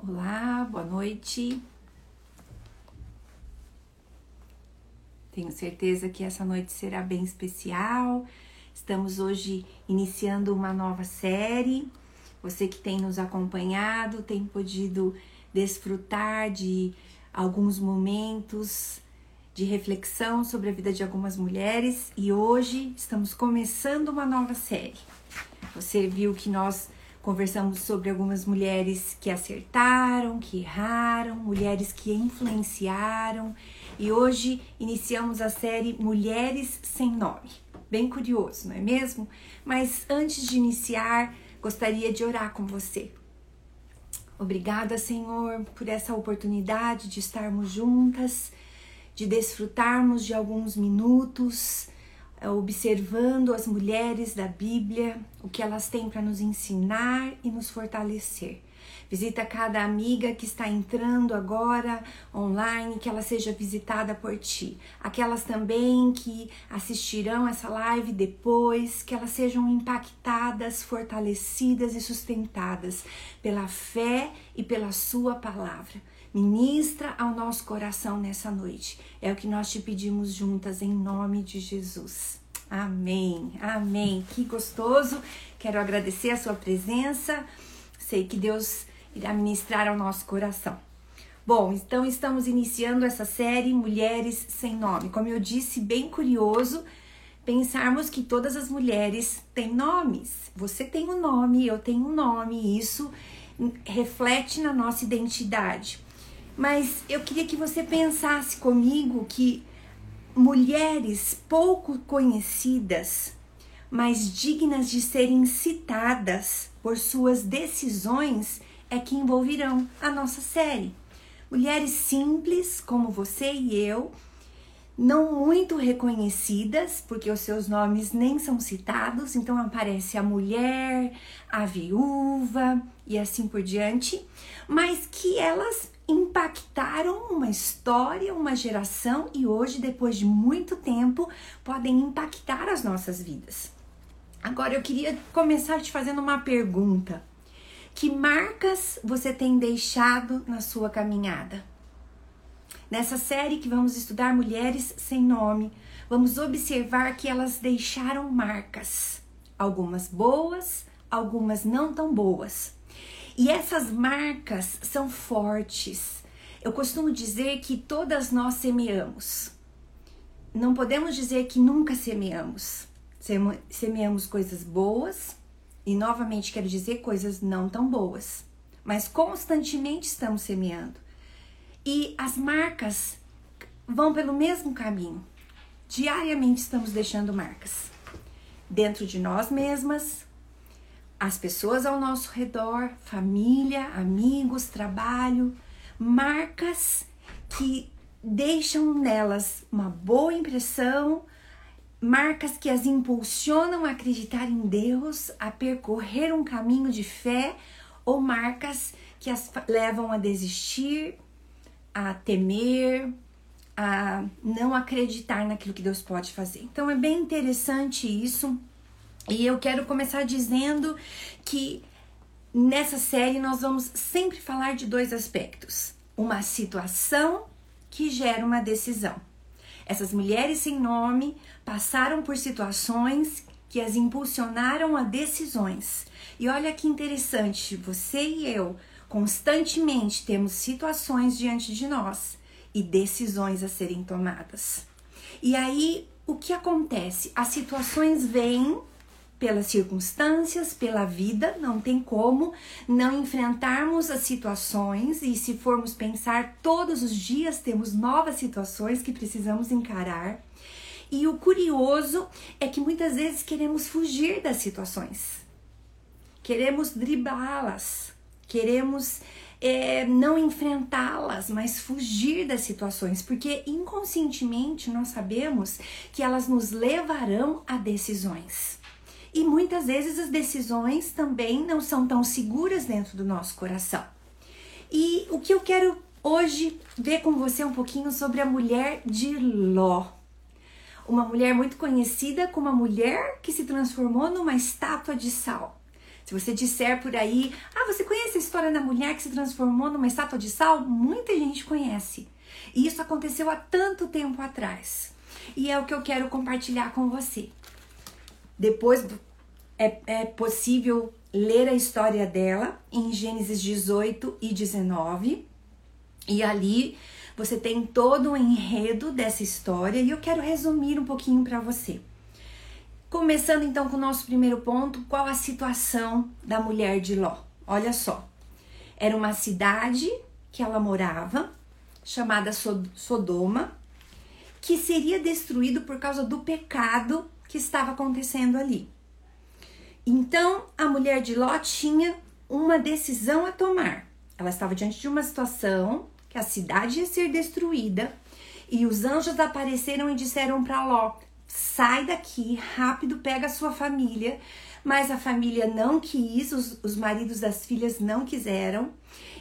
Olá, boa noite. Tenho certeza que essa noite será bem especial. Estamos hoje iniciando uma nova série. Você que tem nos acompanhado tem podido desfrutar de alguns momentos de reflexão sobre a vida de algumas mulheres e hoje estamos começando uma nova série. Você viu que nós Conversamos sobre algumas mulheres que acertaram, que erraram, mulheres que influenciaram e hoje iniciamos a série Mulheres Sem Nome. Bem curioso, não é mesmo? Mas antes de iniciar, gostaria de orar com você. Obrigada, Senhor, por essa oportunidade de estarmos juntas, de desfrutarmos de alguns minutos observando as mulheres da Bíblia, o que elas têm para nos ensinar e nos fortalecer. Visita cada amiga que está entrando agora online, que ela seja visitada por ti. Aquelas também que assistirão essa live depois, que elas sejam impactadas, fortalecidas e sustentadas pela fé e pela sua palavra. Ministra ao nosso coração nessa noite. É o que nós te pedimos juntas em nome de Jesus. Amém. Amém. Que gostoso. Quero agradecer a sua presença. Sei que Deus irá ministrar ao nosso coração. Bom, então estamos iniciando essa série Mulheres Sem Nome. Como eu disse, bem curioso pensarmos que todas as mulheres têm nomes. Você tem um nome, eu tenho um nome, e isso reflete na nossa identidade. Mas eu queria que você pensasse comigo que mulheres pouco conhecidas, mas dignas de serem citadas por suas decisões, é que envolverão a nossa série. Mulheres simples como você e eu, não muito reconhecidas, porque os seus nomes nem são citados, então aparece a mulher, a viúva e assim por diante, mas que elas impactaram uma história, uma geração e hoje, depois de muito tempo, podem impactar as nossas vidas. Agora eu queria começar te fazendo uma pergunta. Que marcas você tem deixado na sua caminhada? Nessa série que vamos estudar mulheres sem nome, vamos observar que elas deixaram marcas, algumas boas, algumas não tão boas. E essas marcas são fortes. Eu costumo dizer que todas nós semeamos. Não podemos dizer que nunca semeamos. Semeamos coisas boas e, novamente, quero dizer coisas não tão boas. Mas constantemente estamos semeando. E as marcas vão pelo mesmo caminho. Diariamente estamos deixando marcas dentro de nós mesmas, as pessoas ao nosso redor, família, amigos, trabalho, marcas que deixam nelas uma boa impressão, marcas que as impulsionam a acreditar em Deus, a percorrer um caminho de fé, ou marcas que as levam a desistir, a temer, a não acreditar naquilo que Deus pode fazer. Então é bem interessante isso e eu quero começar dizendo que nessa série nós vamos sempre falar de dois aspectos: uma situação que gera uma decisão. Essas mulheres sem nome passaram por situações que as impulsionaram a decisões. E olha que interessante, você e eu constantemente temos situações diante de nós e decisões a serem tomadas. E aí, o que acontece? As situações vêm pelas circunstâncias, pela vida, não tem como não enfrentarmos as situações e se formos pensar todos os dias temos novas situações que precisamos encarar. E o curioso é que muitas vezes queremos fugir das situações, queremos driblá-las, queremos é, não enfrentá-las, mas fugir das situações, porque inconscientemente nós sabemos que elas nos levarão a decisões. E muitas vezes as decisões também não são tão seguras dentro do nosso coração. E o que eu quero hoje ver com você um pouquinho sobre a mulher de Ló. Uma mulher muito conhecida como a mulher que se transformou numa estátua de sal. Se você disser por aí, ah, você conhece a história da mulher que se transformou numa estátua de sal? Muita gente conhece. E isso aconteceu há tanto tempo atrás. E é o que eu quero compartilhar com você. Depois é, é possível ler a história dela em Gênesis 18 e 19. E ali você tem todo o enredo dessa história e eu quero resumir um pouquinho para você. Começando então com o nosso primeiro ponto, qual a situação da mulher de Ló? Olha só. Era uma cidade que ela morava, chamada Sodoma, que seria destruído por causa do pecado que estava acontecendo ali. Então, a mulher de Ló tinha uma decisão a tomar. Ela estava diante de uma situação que a cidade ia ser destruída e os anjos apareceram e disseram para Ló: sai daqui, rápido, pega a sua família. Mas a família não quis, os, os maridos das filhas não quiseram.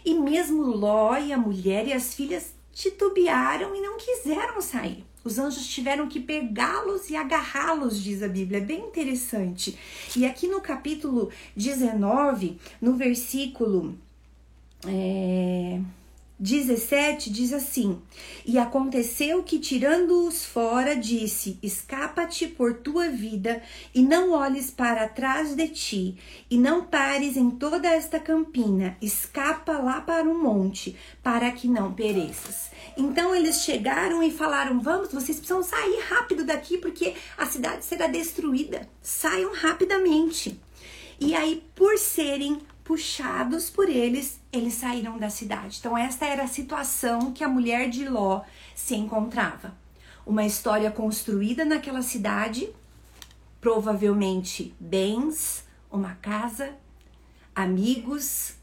E mesmo Ló e a mulher e as filhas titubearam e não quiseram sair. Os anjos tiveram que pegá-los e agarrá-los, diz a Bíblia. É bem interessante. E aqui no capítulo 19, no versículo. É 17 diz assim: E aconteceu que, tirando-os fora, disse: Escapa-te por tua vida, e não olhes para trás de ti, e não pares em toda esta campina, escapa lá para o monte, para que não pereças. Então eles chegaram e falaram: Vamos, vocês precisam sair rápido daqui, porque a cidade será destruída. Saiam rapidamente. E aí, por serem puxados por eles, eles saíram da cidade. Então, esta era a situação que a mulher de Ló se encontrava. Uma história construída naquela cidade, provavelmente bens, uma casa, amigos,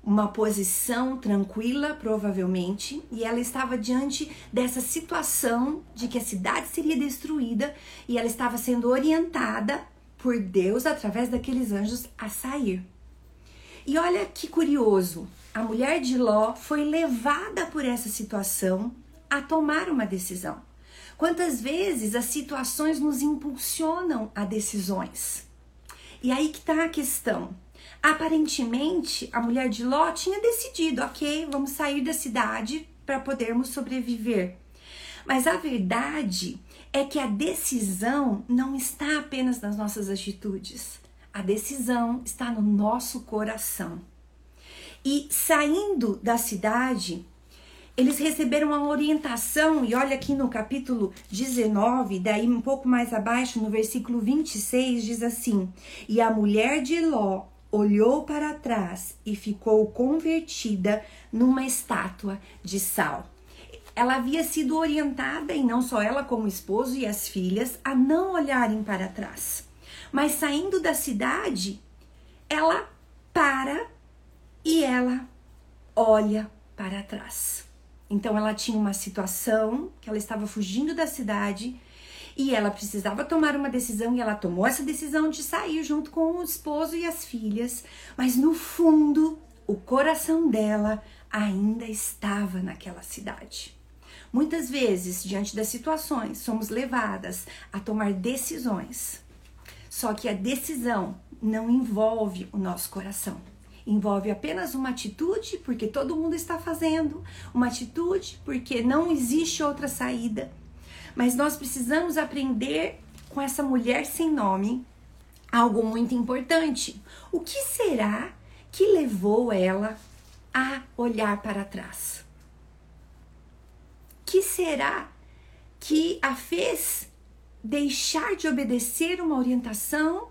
uma posição tranquila, provavelmente, e ela estava diante dessa situação de que a cidade seria destruída e ela estava sendo orientada por Deus através daqueles anjos a sair. E olha que curioso, a mulher de Ló foi levada por essa situação a tomar uma decisão. Quantas vezes as situações nos impulsionam a decisões? E aí que tá a questão. Aparentemente, a mulher de Ló tinha decidido, ok, vamos sair da cidade para podermos sobreviver. Mas a verdade é que a decisão não está apenas nas nossas atitudes. A decisão está no nosso coração. E saindo da cidade, eles receberam uma orientação, e olha aqui no capítulo 19, daí um pouco mais abaixo, no versículo 26, diz assim: E a mulher de Ló olhou para trás e ficou convertida numa estátua de sal. Ela havia sido orientada, e não só ela, como o esposo e as filhas, a não olharem para trás. Mas saindo da cidade, ela para e ela olha para trás. Então ela tinha uma situação que ela estava fugindo da cidade e ela precisava tomar uma decisão e ela tomou essa decisão de sair junto com o esposo e as filhas, mas no fundo, o coração dela ainda estava naquela cidade. Muitas vezes, diante das situações, somos levadas a tomar decisões só que a decisão não envolve o nosso coração. Envolve apenas uma atitude, porque todo mundo está fazendo, uma atitude, porque não existe outra saída. Mas nós precisamos aprender com essa mulher sem nome algo muito importante. O que será que levou ela a olhar para trás? Que será que a fez deixar de obedecer uma orientação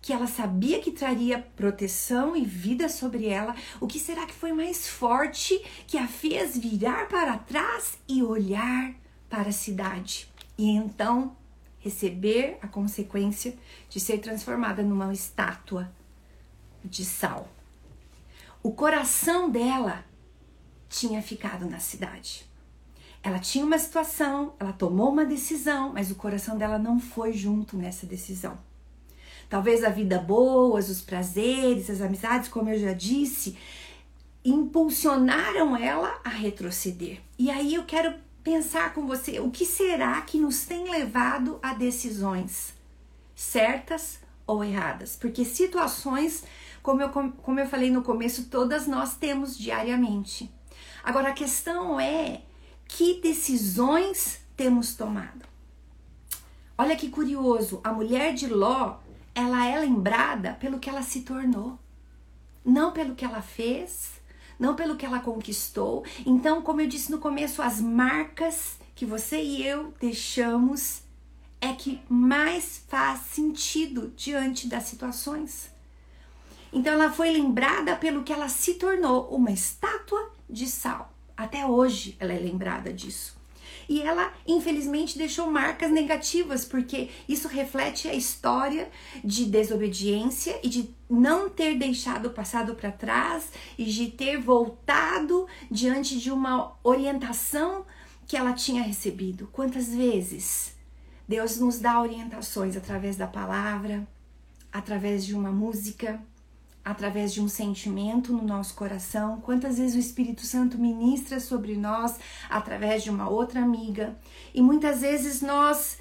que ela sabia que traria proteção e vida sobre ela, o que será que foi mais forte que a fez virar para trás e olhar para a cidade? E então receber a consequência de ser transformada numa estátua de sal. O coração dela tinha ficado na cidade. Ela tinha uma situação, ela tomou uma decisão, mas o coração dela não foi junto nessa decisão. Talvez a vida boa, os prazeres, as amizades, como eu já disse, impulsionaram ela a retroceder. E aí eu quero pensar com você, o que será que nos tem levado a decisões certas ou erradas, porque situações, como eu, como eu falei no começo, todas nós temos diariamente. Agora a questão é que decisões temos tomado. Olha que curioso, a mulher de Ló, ela é lembrada pelo que ela se tornou, não pelo que ela fez, não pelo que ela conquistou. Então, como eu disse no começo, as marcas que você e eu deixamos é que mais faz sentido diante das situações. Então ela foi lembrada pelo que ela se tornou, uma estátua de sal. Até hoje ela é lembrada disso. E ela, infelizmente, deixou marcas negativas, porque isso reflete a história de desobediência e de não ter deixado o passado para trás e de ter voltado diante de uma orientação que ela tinha recebido. Quantas vezes Deus nos dá orientações através da palavra, através de uma música, através de um sentimento no nosso coração. Quantas vezes o Espírito Santo ministra sobre nós através de uma outra amiga. E muitas vezes nós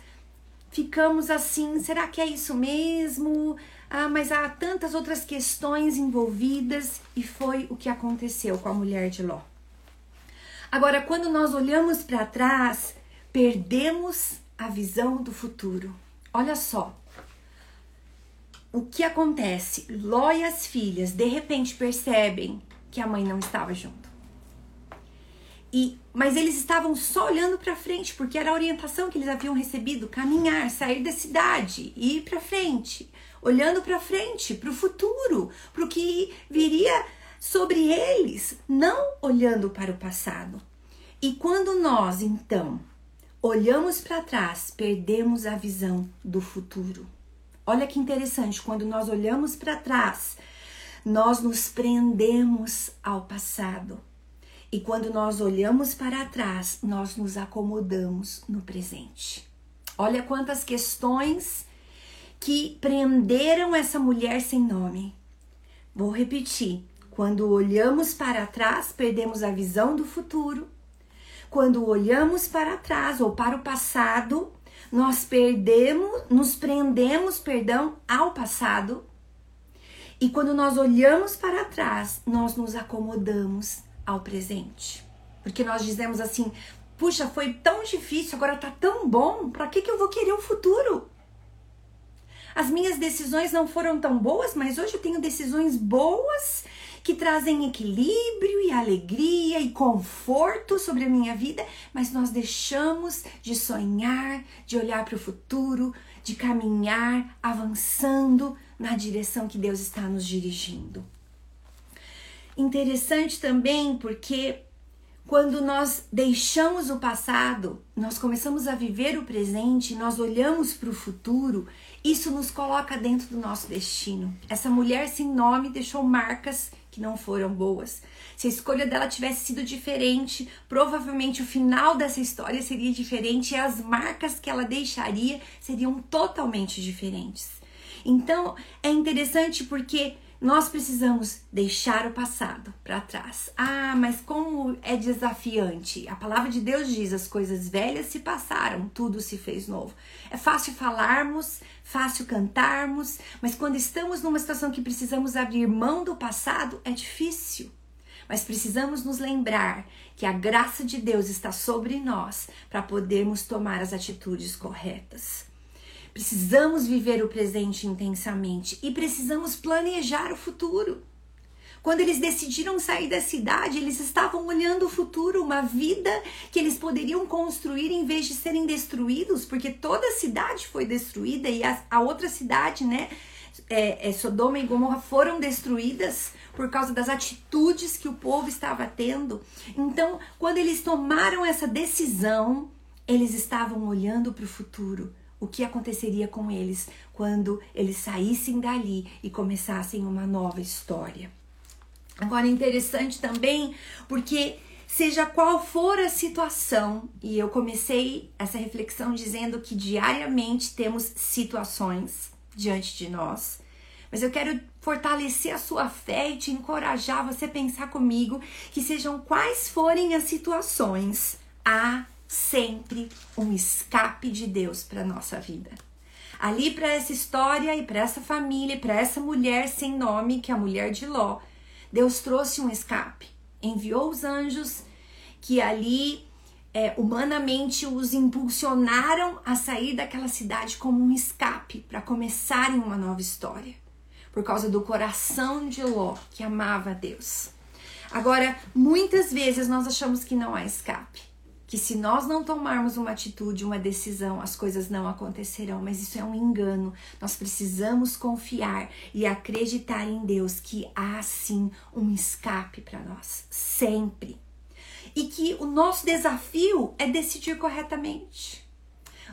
ficamos assim: será que é isso mesmo? Ah, mas há tantas outras questões envolvidas e foi o que aconteceu com a mulher de Ló. Agora, quando nós olhamos para trás, perdemos a visão do futuro. Olha só. O que acontece? Ló e as filhas de repente percebem que a mãe não estava junto. E, mas eles estavam só olhando para frente, porque era a orientação que eles haviam recebido: caminhar, sair da cidade, ir para frente, olhando para frente, para o futuro, para o que viria sobre eles, não olhando para o passado. E quando nós, então, olhamos para trás, perdemos a visão do futuro. Olha que interessante, quando nós olhamos para trás, nós nos prendemos ao passado. E quando nós olhamos para trás, nós nos acomodamos no presente. Olha quantas questões que prenderam essa mulher sem nome. Vou repetir. Quando olhamos para trás, perdemos a visão do futuro quando olhamos para trás ou para o passado, nós perdemos, nos prendemos, perdão, ao passado. E quando nós olhamos para trás, nós nos acomodamos ao presente. Porque nós dizemos assim: puxa, foi tão difícil, agora tá tão bom, para que, que eu vou querer o futuro? As minhas decisões não foram tão boas, mas hoje eu tenho decisões boas que trazem equilíbrio e alegria e conforto sobre a minha vida, mas nós deixamos de sonhar, de olhar para o futuro, de caminhar avançando na direção que Deus está nos dirigindo. Interessante também porque quando nós deixamos o passado, nós começamos a viver o presente, nós olhamos para o futuro, isso nos coloca dentro do nosso destino. Essa mulher sem nome deixou marcas que não foram boas. Se a escolha dela tivesse sido diferente, provavelmente o final dessa história seria diferente e as marcas que ela deixaria seriam totalmente diferentes. Então, é interessante porque nós precisamos deixar o passado para trás. Ah, mas como é desafiante. A palavra de Deus diz: as coisas velhas se passaram, tudo se fez novo. É fácil falarmos, fácil cantarmos, mas quando estamos numa situação que precisamos abrir mão do passado, é difícil. Mas precisamos nos lembrar que a graça de Deus está sobre nós para podermos tomar as atitudes corretas. Precisamos viver o presente intensamente e precisamos planejar o futuro. Quando eles decidiram sair da cidade, eles estavam olhando o futuro, uma vida que eles poderiam construir em vez de serem destruídos, porque toda a cidade foi destruída e a, a outra cidade, né, é, é, Sodoma e Gomorra foram destruídas por causa das atitudes que o povo estava tendo. Então, quando eles tomaram essa decisão, eles estavam olhando para o futuro o que aconteceria com eles quando eles saíssem dali e começassem uma nova história. Agora, é interessante também porque, seja qual for a situação, e eu comecei essa reflexão dizendo que diariamente temos situações diante de nós, mas eu quero fortalecer a sua fé e te encorajar você pensar comigo que sejam quais forem as situações, há sempre um escape de Deus para nossa vida. Ali para essa história e para essa família, para essa mulher sem nome, que é a mulher de Ló, Deus trouxe um escape. Enviou os anjos que ali é, humanamente os impulsionaram a sair daquela cidade como um escape para começarem uma nova história, por causa do coração de Ló, que amava a Deus. Agora, muitas vezes nós achamos que não há escape, que se nós não tomarmos uma atitude, uma decisão, as coisas não acontecerão, mas isso é um engano. Nós precisamos confiar e acreditar em Deus que há sim um escape para nós, sempre e que o nosso desafio é decidir corretamente.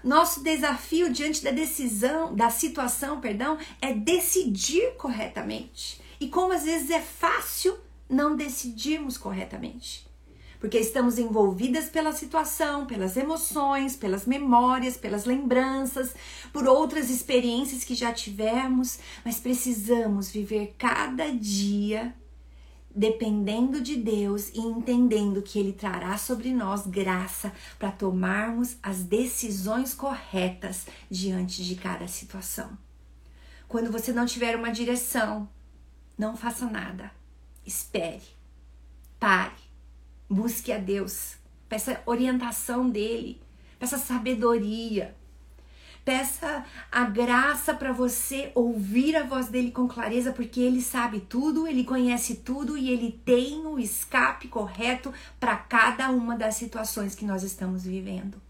Nosso desafio diante da decisão, da situação, perdão, é decidir corretamente. E como às vezes é fácil não decidirmos corretamente. Porque estamos envolvidas pela situação, pelas emoções, pelas memórias, pelas lembranças, por outras experiências que já tivemos, mas precisamos viver cada dia dependendo de Deus e entendendo que Ele trará sobre nós graça para tomarmos as decisões corretas diante de cada situação. Quando você não tiver uma direção, não faça nada. Espere, pare, busque a Deus, peça orientação dele, peça sabedoria, Peça a graça para você ouvir a voz dele com clareza, porque ele sabe tudo, ele conhece tudo e ele tem o escape correto para cada uma das situações que nós estamos vivendo.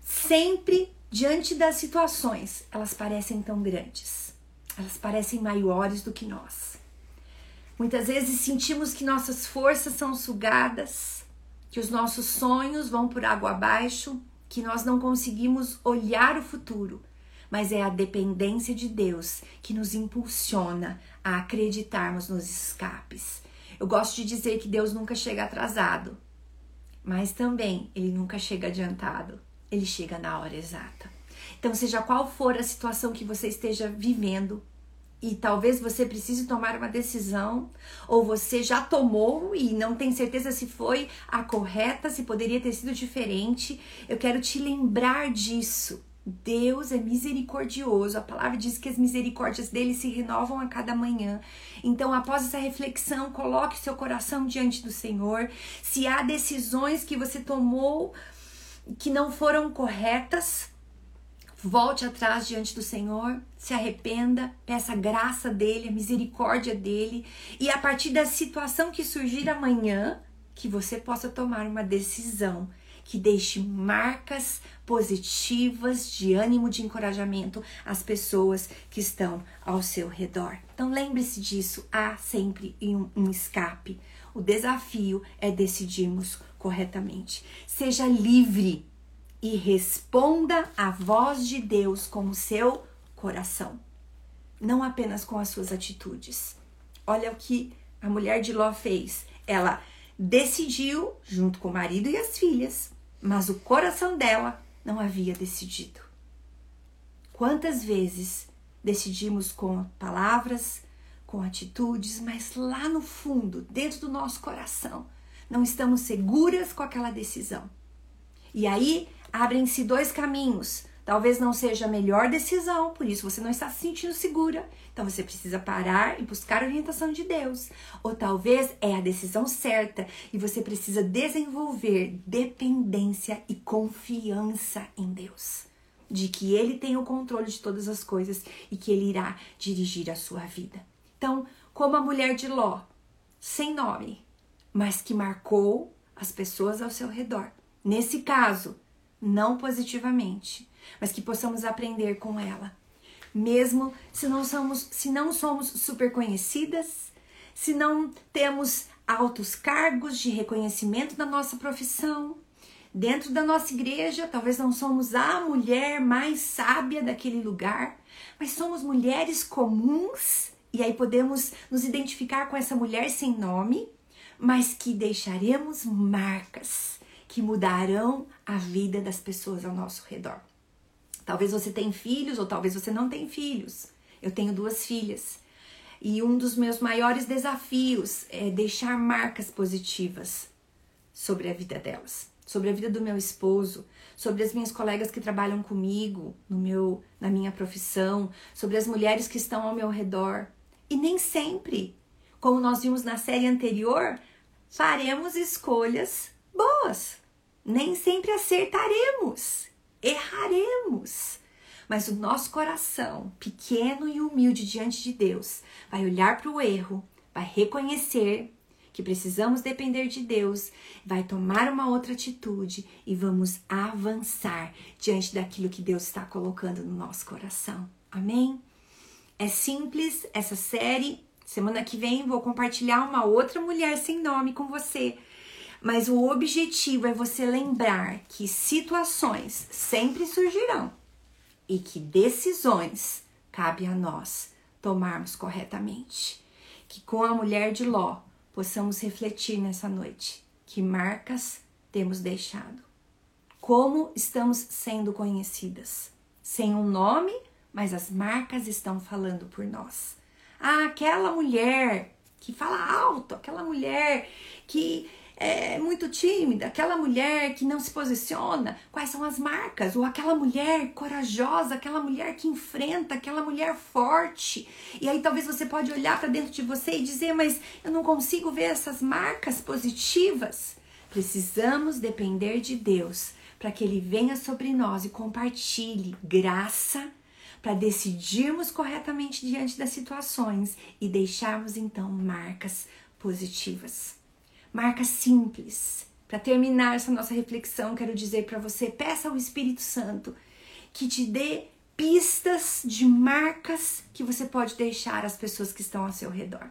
Sempre diante das situações, elas parecem tão grandes, elas parecem maiores do que nós. Muitas vezes sentimos que nossas forças são sugadas, que os nossos sonhos vão por água abaixo, que nós não conseguimos olhar o futuro, mas é a dependência de Deus que nos impulsiona a acreditarmos nos escapes. Eu gosto de dizer que Deus nunca chega atrasado, mas também ele nunca chega adiantado, ele chega na hora exata. Então, seja qual for a situação que você esteja vivendo, e talvez você precise tomar uma decisão, ou você já tomou e não tem certeza se foi a correta, se poderia ter sido diferente. Eu quero te lembrar disso. Deus é misericordioso. A palavra diz que as misericórdias dele se renovam a cada manhã. Então, após essa reflexão, coloque seu coração diante do Senhor. Se há decisões que você tomou que não foram corretas, Volte atrás diante do Senhor, se arrependa, peça a graça dele, a misericórdia dele, e a partir da situação que surgir amanhã, que você possa tomar uma decisão que deixe marcas positivas de ânimo, de encorajamento às pessoas que estão ao seu redor. Então lembre-se disso, há sempre um, um escape. O desafio é decidirmos corretamente. Seja livre e responda à voz de Deus com o seu coração, não apenas com as suas atitudes. Olha o que a mulher de Ló fez. Ela decidiu junto com o marido e as filhas, mas o coração dela não havia decidido. Quantas vezes decidimos com palavras, com atitudes, mas lá no fundo, dentro do nosso coração, não estamos seguras com aquela decisão. E aí abrem-se dois caminhos. Talvez não seja a melhor decisão, por isso você não está se sentindo segura. Então você precisa parar e buscar a orientação de Deus. Ou talvez é a decisão certa e você precisa desenvolver dependência e confiança em Deus. De que Ele tem o controle de todas as coisas e que Ele irá dirigir a sua vida. Então, como a mulher de Ló, sem nome, mas que marcou as pessoas ao seu redor. Nesse caso, não positivamente, mas que possamos aprender com ela. Mesmo se não somos, se não somos super conhecidas, se não temos altos cargos de reconhecimento da nossa profissão, dentro da nossa igreja, talvez não somos a mulher mais sábia daquele lugar, mas somos mulheres comuns e aí podemos nos identificar com essa mulher sem nome, mas que deixaremos marcas que mudarão a vida das pessoas ao nosso redor. Talvez você tenha filhos ou talvez você não tenha filhos. Eu tenho duas filhas. E um dos meus maiores desafios é deixar marcas positivas sobre a vida delas, sobre a vida do meu esposo, sobre as minhas colegas que trabalham comigo no meu na minha profissão, sobre as mulheres que estão ao meu redor. E nem sempre, como nós vimos na série anterior, faremos escolhas boas. Nem sempre acertaremos, erraremos. Mas o nosso coração, pequeno e humilde diante de Deus, vai olhar para o erro, vai reconhecer que precisamos depender de Deus, vai tomar uma outra atitude e vamos avançar diante daquilo que Deus está colocando no nosso coração. Amém? É simples essa série. Semana que vem vou compartilhar uma outra mulher sem nome com você. Mas o objetivo é você lembrar que situações sempre surgirão e que decisões cabe a nós tomarmos corretamente. Que com a mulher de Ló possamos refletir nessa noite que marcas temos deixado. Como estamos sendo conhecidas? Sem um nome, mas as marcas estão falando por nós. Ah, aquela mulher que fala alto, aquela mulher que é muito tímida, aquela mulher que não se posiciona, quais são as marcas? Ou aquela mulher corajosa, aquela mulher que enfrenta, aquela mulher forte. E aí talvez você pode olhar para dentro de você e dizer, mas eu não consigo ver essas marcas positivas. Precisamos depender de Deus para que ele venha sobre nós e compartilhe graça para decidirmos corretamente diante das situações e deixarmos então marcas positivas marca simples. Para terminar essa nossa reflexão, quero dizer para você: peça ao Espírito Santo que te dê pistas de marcas que você pode deixar às pessoas que estão ao seu redor.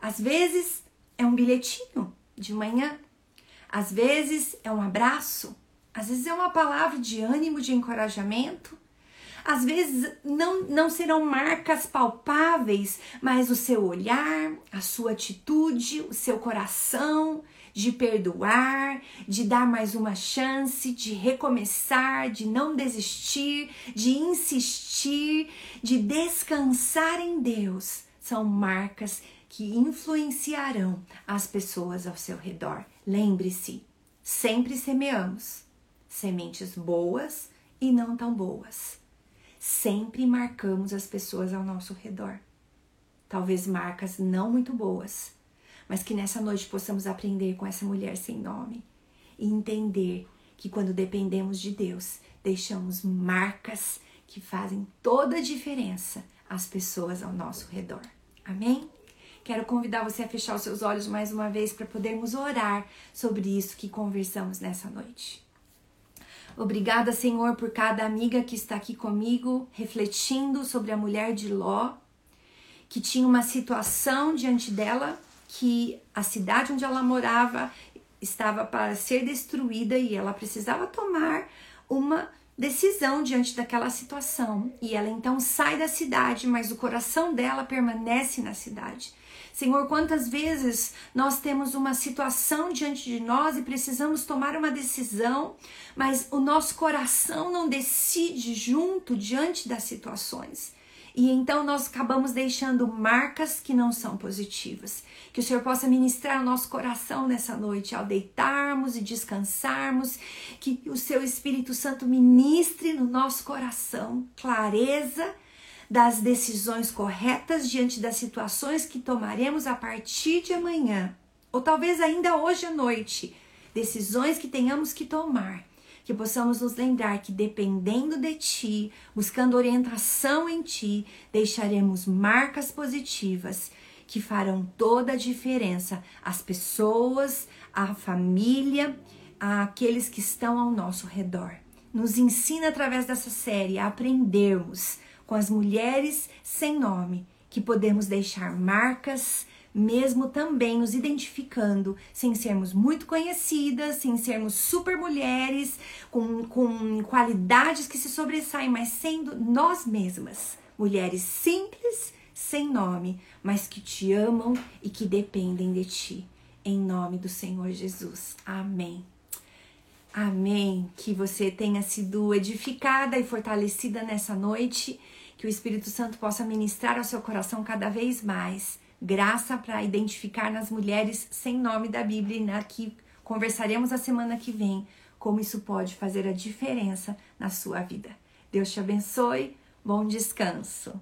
Às vezes é um bilhetinho de manhã, às vezes é um abraço, às vezes é uma palavra de ânimo, de encorajamento, às vezes não, não serão marcas palpáveis, mas o seu olhar, a sua atitude, o seu coração de perdoar, de dar mais uma chance, de recomeçar, de não desistir, de insistir, de descansar em Deus, são marcas que influenciarão as pessoas ao seu redor. Lembre-se, sempre semeamos sementes boas e não tão boas sempre marcamos as pessoas ao nosso redor. Talvez marcas não muito boas, mas que nessa noite possamos aprender com essa mulher sem nome e entender que quando dependemos de Deus, deixamos marcas que fazem toda a diferença às pessoas ao nosso redor. Amém? Quero convidar você a fechar os seus olhos mais uma vez para podermos orar sobre isso que conversamos nessa noite. Obrigada, Senhor, por cada amiga que está aqui comigo, refletindo sobre a mulher de Ló, que tinha uma situação diante dela que a cidade onde ela morava estava para ser destruída e ela precisava tomar uma decisão diante daquela situação. E ela então sai da cidade, mas o coração dela permanece na cidade. Senhor, quantas vezes nós temos uma situação diante de nós e precisamos tomar uma decisão, mas o nosso coração não decide junto diante das situações. E então nós acabamos deixando marcas que não são positivas. Que o Senhor possa ministrar o nosso coração nessa noite ao deitarmos e descansarmos, que o seu Espírito Santo ministre no nosso coração clareza das decisões corretas diante das situações que tomaremos a partir de amanhã, ou talvez ainda hoje à noite, decisões que tenhamos que tomar, que possamos nos lembrar que dependendo de ti, buscando orientação em ti, deixaremos marcas positivas que farão toda a diferença às pessoas, à família, àqueles que estão ao nosso redor. Nos ensina através dessa série a aprendermos com as mulheres sem nome, que podemos deixar marcas, mesmo também nos identificando, sem sermos muito conhecidas, sem sermos super mulheres, com, com qualidades que se sobressaem, mas sendo nós mesmas, mulheres simples, sem nome, mas que te amam e que dependem de ti. Em nome do Senhor Jesus. Amém. Amém. Que você tenha sido edificada e fortalecida nessa noite que o Espírito Santo possa ministrar ao seu coração cada vez mais graça para identificar nas mulheres sem nome da Bíblia, e na que conversaremos a semana que vem como isso pode fazer a diferença na sua vida. Deus te abençoe, bom descanso.